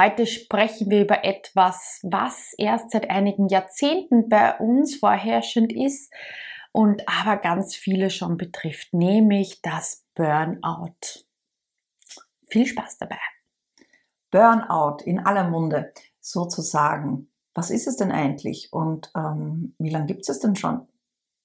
Heute sprechen wir über etwas, was erst seit einigen Jahrzehnten bei uns vorherrschend ist und aber ganz viele schon betrifft, nämlich das Burnout. Viel Spaß dabei. Burnout in aller Munde sozusagen. Was ist es denn eigentlich und ähm, wie lange gibt es denn schon?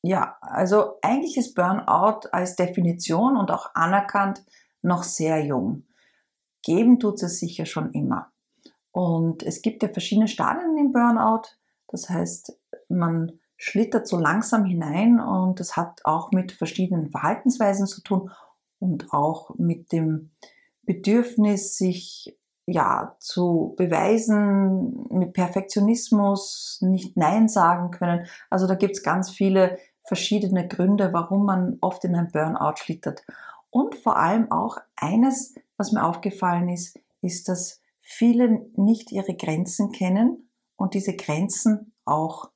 Ja, also eigentlich ist Burnout als Definition und auch anerkannt noch sehr jung. Geben tut es sicher schon immer. Und es gibt ja verschiedene Stadien im Burnout. Das heißt, man schlittert so langsam hinein und das hat auch mit verschiedenen Verhaltensweisen zu tun und auch mit dem Bedürfnis, sich ja zu beweisen, mit Perfektionismus nicht Nein sagen können. Also da gibt es ganz viele verschiedene Gründe, warum man oft in ein Burnout schlittert. Und vor allem auch eines, was mir aufgefallen ist, ist, dass viele nicht ihre Grenzen kennen und diese Grenzen auch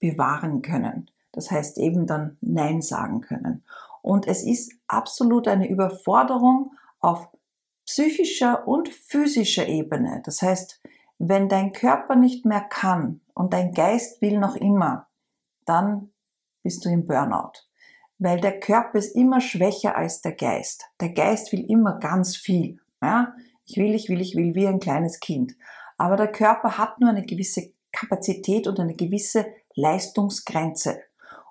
bewahren können. Das heißt eben dann Nein sagen können. Und es ist absolut eine Überforderung auf psychischer und physischer Ebene. Das heißt, wenn dein Körper nicht mehr kann und dein Geist will noch immer, dann bist du im Burnout weil der Körper ist immer schwächer als der Geist. Der Geist will immer ganz viel. Ja? Ich will, ich will, ich will, wie ein kleines Kind. Aber der Körper hat nur eine gewisse Kapazität und eine gewisse Leistungsgrenze.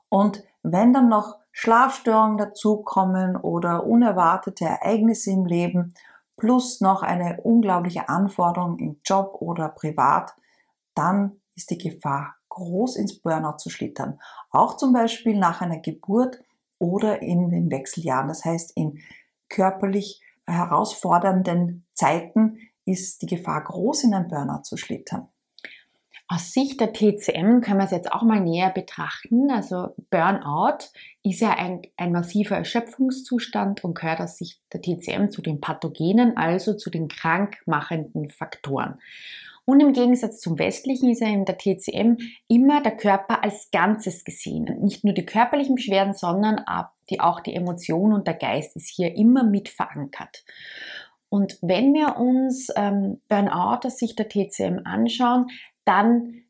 Und wenn dann noch Schlafstörungen dazukommen oder unerwartete Ereignisse im Leben plus noch eine unglaubliche Anforderung im Job oder privat, dann ist die Gefahr groß ins Burnout zu schlittern. Auch zum Beispiel nach einer Geburt oder in den Wechseljahren. Das heißt, in körperlich herausfordernden Zeiten ist die Gefahr groß, in ein Burnout zu schlittern. Aus Sicht der TCM können wir es jetzt auch mal näher betrachten. Also Burnout ist ja ein, ein massiver Erschöpfungszustand und gehört aus Sicht der TCM zu den Pathogenen, also zu den krankmachenden Faktoren. Und im Gegensatz zum westlichen ist ja in der TCM immer der Körper als Ganzes gesehen. Nicht nur die körperlichen Beschwerden, sondern auch die Emotion und der Geist ist hier immer mit verankert. Und wenn wir uns ähm, Burnout aus Sicht der TCM anschauen, dann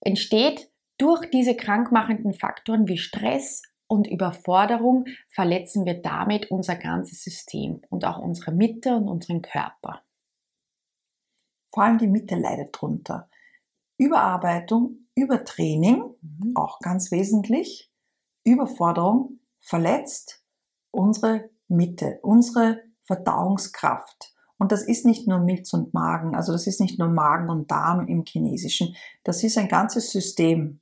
entsteht durch diese krankmachenden Faktoren wie Stress und Überforderung verletzen wir damit unser ganzes System und auch unsere Mitte und unseren Körper. Vor allem die Mitte leidet drunter. Überarbeitung, Übertraining, mhm. auch ganz wesentlich, Überforderung verletzt unsere Mitte, unsere Verdauungskraft. Und das ist nicht nur Milz und Magen, also das ist nicht nur Magen und Darm im Chinesischen, das ist ein ganzes System.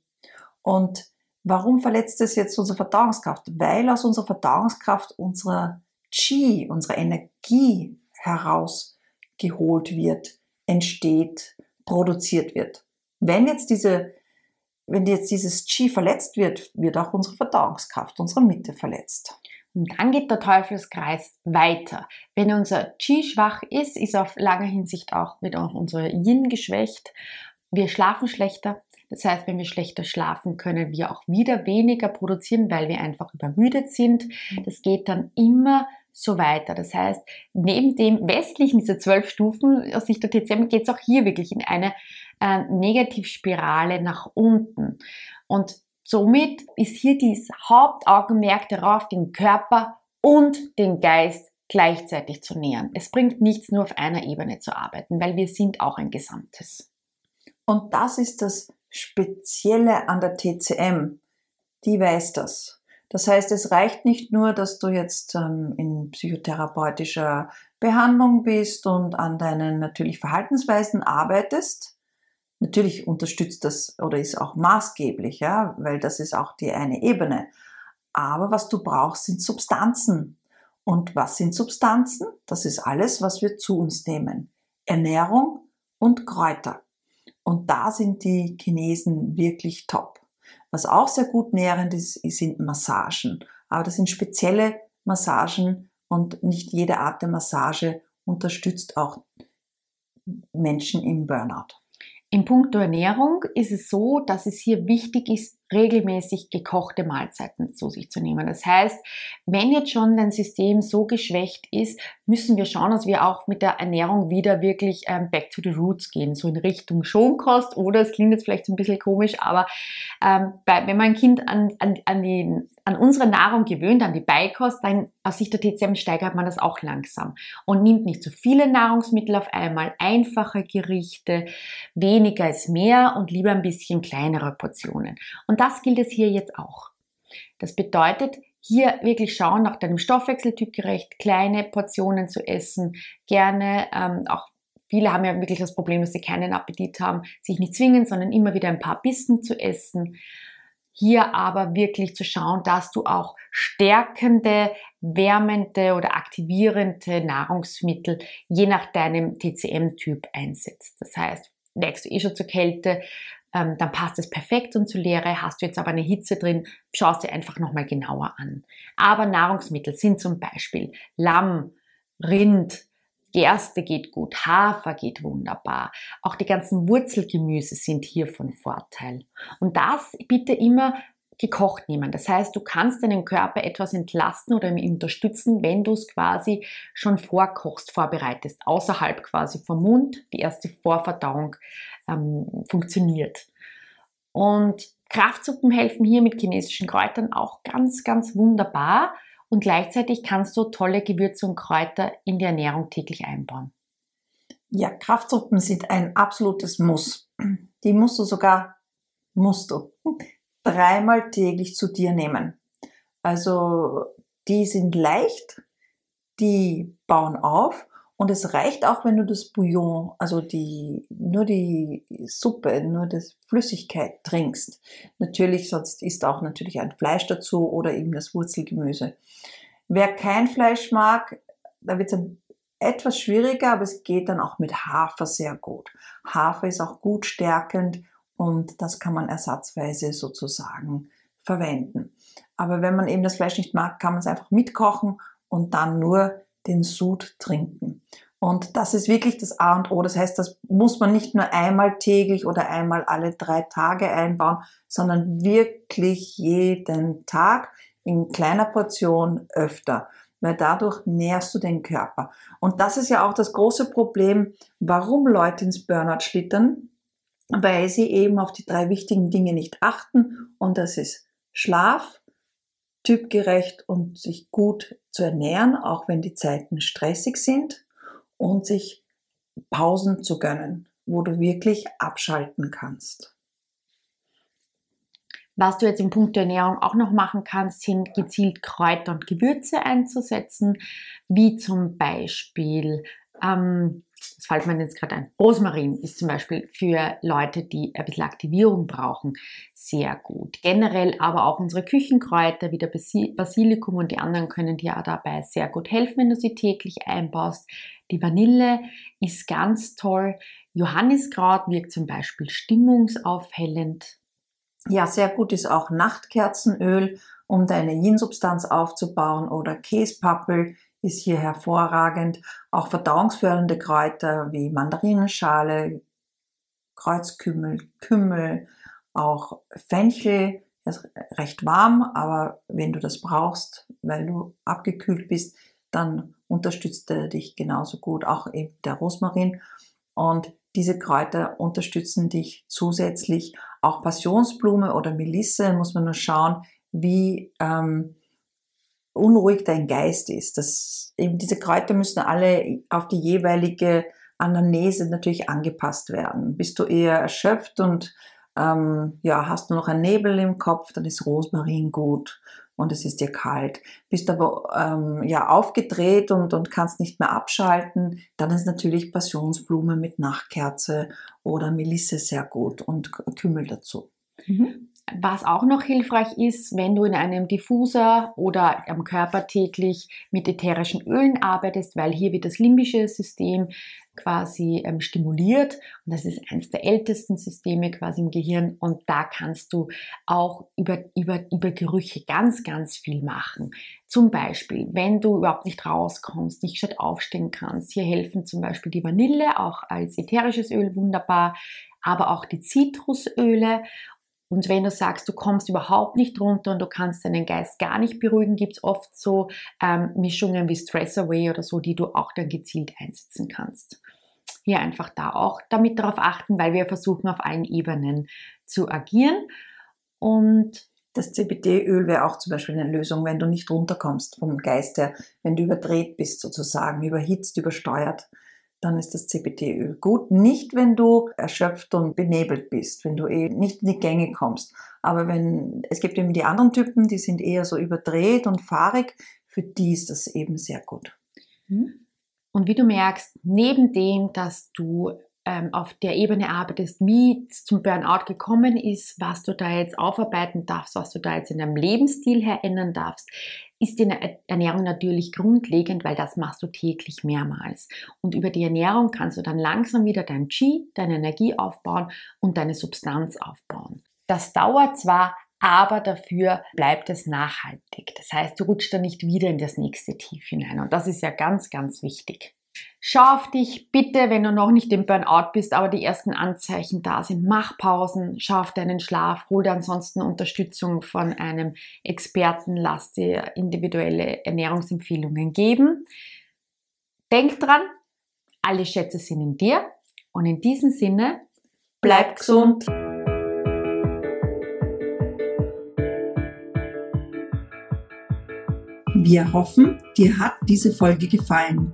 Und warum verletzt es jetzt unsere Verdauungskraft? Weil aus unserer Verdauungskraft unserer Qi, unsere Energie herausgeholt wird entsteht, produziert wird. Wenn jetzt diese, wenn jetzt dieses Qi verletzt wird, wird auch unsere Verdauungskraft, unsere Mitte verletzt. Und dann geht der Teufelskreis weiter. Wenn unser Qi schwach ist, ist auf lange Hinsicht auch wird auch unser Yin geschwächt. Wir schlafen schlechter. Das heißt, wenn wir schlechter schlafen, können wir auch wieder weniger produzieren, weil wir einfach übermüdet sind. Das geht dann immer so weiter. Das heißt, neben dem westlichen, diese zwölf Stufen aus Sicht der TCM, geht es auch hier wirklich in eine äh, Negativspirale nach unten. Und somit ist hier dieses Hauptaugenmerk darauf, den Körper und den Geist gleichzeitig zu nähern. Es bringt nichts, nur auf einer Ebene zu arbeiten, weil wir sind auch ein Gesamtes. Und das ist das Spezielle an der TCM. Die weiß das. Das heißt, es reicht nicht nur, dass du jetzt ähm, in psychotherapeutischer Behandlung bist und an deinen natürlich Verhaltensweisen arbeitest. Natürlich unterstützt das oder ist auch maßgeblich, ja, weil das ist auch die eine Ebene. Aber was du brauchst, sind Substanzen. Und was sind Substanzen? Das ist alles, was wir zu uns nehmen. Ernährung und Kräuter. Und da sind die Chinesen wirklich top. Was auch sehr gut nährend ist, sind Massagen. Aber das sind spezielle Massagen und nicht jede Art der Massage unterstützt auch Menschen im Burnout. In puncto Ernährung ist es so, dass es hier wichtig ist, regelmäßig gekochte Mahlzeiten zu sich zu nehmen. Das heißt, wenn jetzt schon dein System so geschwächt ist, müssen wir schauen, dass wir auch mit der Ernährung wieder wirklich ähm, back to the roots gehen, so in Richtung Schonkost oder es klingt jetzt vielleicht ein bisschen komisch, aber ähm, bei, wenn man ein Kind an, an, an, die, an unsere Nahrung gewöhnt, an die Beikost, dann aus Sicht der TCM steigert man das auch langsam und nimmt nicht zu so viele Nahrungsmittel auf einmal, einfache Gerichte, weniger ist mehr und lieber ein bisschen kleinere Portionen. Und und das gilt es hier jetzt auch. Das bedeutet, hier wirklich schauen, nach deinem Stoffwechseltyp gerecht, kleine Portionen zu essen, gerne ähm, auch Viele haben ja wirklich das Problem, dass sie keinen Appetit haben, sich nicht zwingen, sondern immer wieder ein paar Bissen zu essen. Hier aber wirklich zu schauen, dass du auch stärkende, wärmende oder aktivierende Nahrungsmittel je nach deinem TCM-Typ einsetzt. Das heißt, neigst du eh schon zur Kälte, ähm, dann passt es perfekt und zur Leere. Hast du jetzt aber eine Hitze drin, schaust dir einfach nochmal genauer an. Aber Nahrungsmittel sind zum Beispiel Lamm, Rind, Gerste geht gut, Hafer geht wunderbar. Auch die ganzen Wurzelgemüse sind hier von Vorteil. Und das bitte immer gekocht nehmen. Das heißt, du kannst deinen Körper etwas entlasten oder ihm unterstützen, wenn du es quasi schon vorkochst, vorbereitest, außerhalb quasi vom Mund, die erste Vorverdauung ähm, funktioniert. Und Kraftsuppen helfen hier mit chinesischen Kräutern auch ganz, ganz wunderbar. Und gleichzeitig kannst du tolle Gewürze und Kräuter in die Ernährung täglich einbauen. Ja, Kraftsuppen sind ein absolutes Muss. Die musst du sogar, musst du, dreimal täglich zu dir nehmen. Also die sind leicht, die bauen auf und es reicht auch, wenn du das Bouillon, also die, nur die Suppe, nur das Flüssigkeit trinkst. Natürlich, sonst isst auch natürlich ein Fleisch dazu oder eben das Wurzelgemüse. Wer kein Fleisch mag, da wird es etwas schwieriger, aber es geht dann auch mit Hafer sehr gut. Hafer ist auch gut stärkend und das kann man ersatzweise sozusagen verwenden. Aber wenn man eben das Fleisch nicht mag, kann man es einfach mitkochen und dann nur den Sud trinken. Und das ist wirklich das A und O. Das heißt, das muss man nicht nur einmal täglich oder einmal alle drei Tage einbauen, sondern wirklich jeden Tag in kleiner Portion öfter, weil dadurch nährst du den Körper. Und das ist ja auch das große Problem, warum Leute ins Burnout schlittern, weil sie eben auf die drei wichtigen Dinge nicht achten. Und das ist Schlaf, typgerecht und sich gut zu ernähren, auch wenn die Zeiten stressig sind und sich Pausen zu gönnen, wo du wirklich abschalten kannst. Was du jetzt im Punkt der Ernährung auch noch machen kannst, sind gezielt Kräuter und Gewürze einzusetzen, wie zum Beispiel ähm, das fällt mir jetzt gerade ein. Rosmarin ist zum Beispiel für Leute, die ein bisschen Aktivierung brauchen, sehr gut. Generell aber auch unsere Küchenkräuter wie der Basilikum und die anderen können dir auch dabei sehr gut helfen, wenn du sie täglich einbaust. Die Vanille ist ganz toll. Johanniskraut wirkt zum Beispiel stimmungsaufhellend. Ja, sehr gut ist auch Nachtkerzenöl, um deine Yin-Substanz aufzubauen oder Käspappel ist hier hervorragend. Auch verdauungsfördernde Kräuter wie Mandarinenschale, Kreuzkümmel, Kümmel, auch Fenchel, ist recht warm, aber wenn du das brauchst, weil du abgekühlt bist, dann unterstützt er dich genauso gut, auch eben der Rosmarin. Und diese Kräuter unterstützen dich zusätzlich. Auch Passionsblume oder Melisse muss man nur schauen, wie ähm, unruhig dein Geist ist. Das, eben diese Kräuter müssen alle auf die jeweilige Anamnese natürlich angepasst werden. Bist du eher erschöpft und ähm, ja, hast du noch einen Nebel im Kopf, dann ist Rosmarin gut und es ist dir kalt. Bist aber ähm, ja aufgedreht und, und kannst nicht mehr abschalten, dann ist natürlich Passionsblume mit Nachtkerze oder Melisse sehr gut und Kümmel dazu. Mhm. Was auch noch hilfreich ist, wenn du in einem Diffuser oder am Körper täglich mit ätherischen Ölen arbeitest, weil hier wird das limbische System quasi ähm, stimuliert und das ist eines der ältesten Systeme quasi im Gehirn und da kannst du auch über, über, über Gerüche ganz, ganz viel machen. Zum Beispiel, wenn du überhaupt nicht rauskommst, nicht statt aufstehen kannst, hier helfen zum Beispiel die Vanille, auch als ätherisches Öl wunderbar, aber auch die Zitrusöle und wenn du sagst, du kommst überhaupt nicht runter und du kannst deinen Geist gar nicht beruhigen, gibt es oft so ähm, Mischungen wie Stress Away oder so, die du auch dann gezielt einsetzen kannst. Hier einfach da auch damit darauf achten, weil wir versuchen auf allen Ebenen zu agieren. Und das CBD-Öl wäre auch zum Beispiel eine Lösung, wenn du nicht runterkommst vom Geist her, wenn du überdreht bist sozusagen, überhitzt, übersteuert dann ist das CBD-Öl gut. Nicht, wenn du erschöpft und benebelt bist, wenn du eh nicht in die Gänge kommst. Aber wenn, es gibt eben die anderen Typen, die sind eher so überdreht und fahrig, für die ist das eben sehr gut. Hm? Und wie du merkst, neben dem, dass du ähm, auf der Ebene arbeitest, wie es zum Burnout gekommen ist, was du da jetzt aufarbeiten darfst, was du da jetzt in deinem Lebensstil herändern darfst, ist die Ernährung natürlich grundlegend, weil das machst du täglich mehrmals. Und über die Ernährung kannst du dann langsam wieder dein Qi, deine Energie aufbauen und deine Substanz aufbauen. Das dauert zwar, aber dafür bleibt es nachhaltig. Das heißt, du rutschst dann nicht wieder in das nächste Tief hinein. Und das ist ja ganz, ganz wichtig. Schau auf dich bitte, wenn du noch nicht im Burnout bist, aber die ersten Anzeichen da sind. Mach Pausen, schau auf deinen Schlaf, hol dir ansonsten Unterstützung von einem Experten, lass dir individuelle Ernährungsempfehlungen geben. Denk dran, alle Schätze sind in dir und in diesem Sinne, bleib gesund. Wir hoffen, dir hat diese Folge gefallen.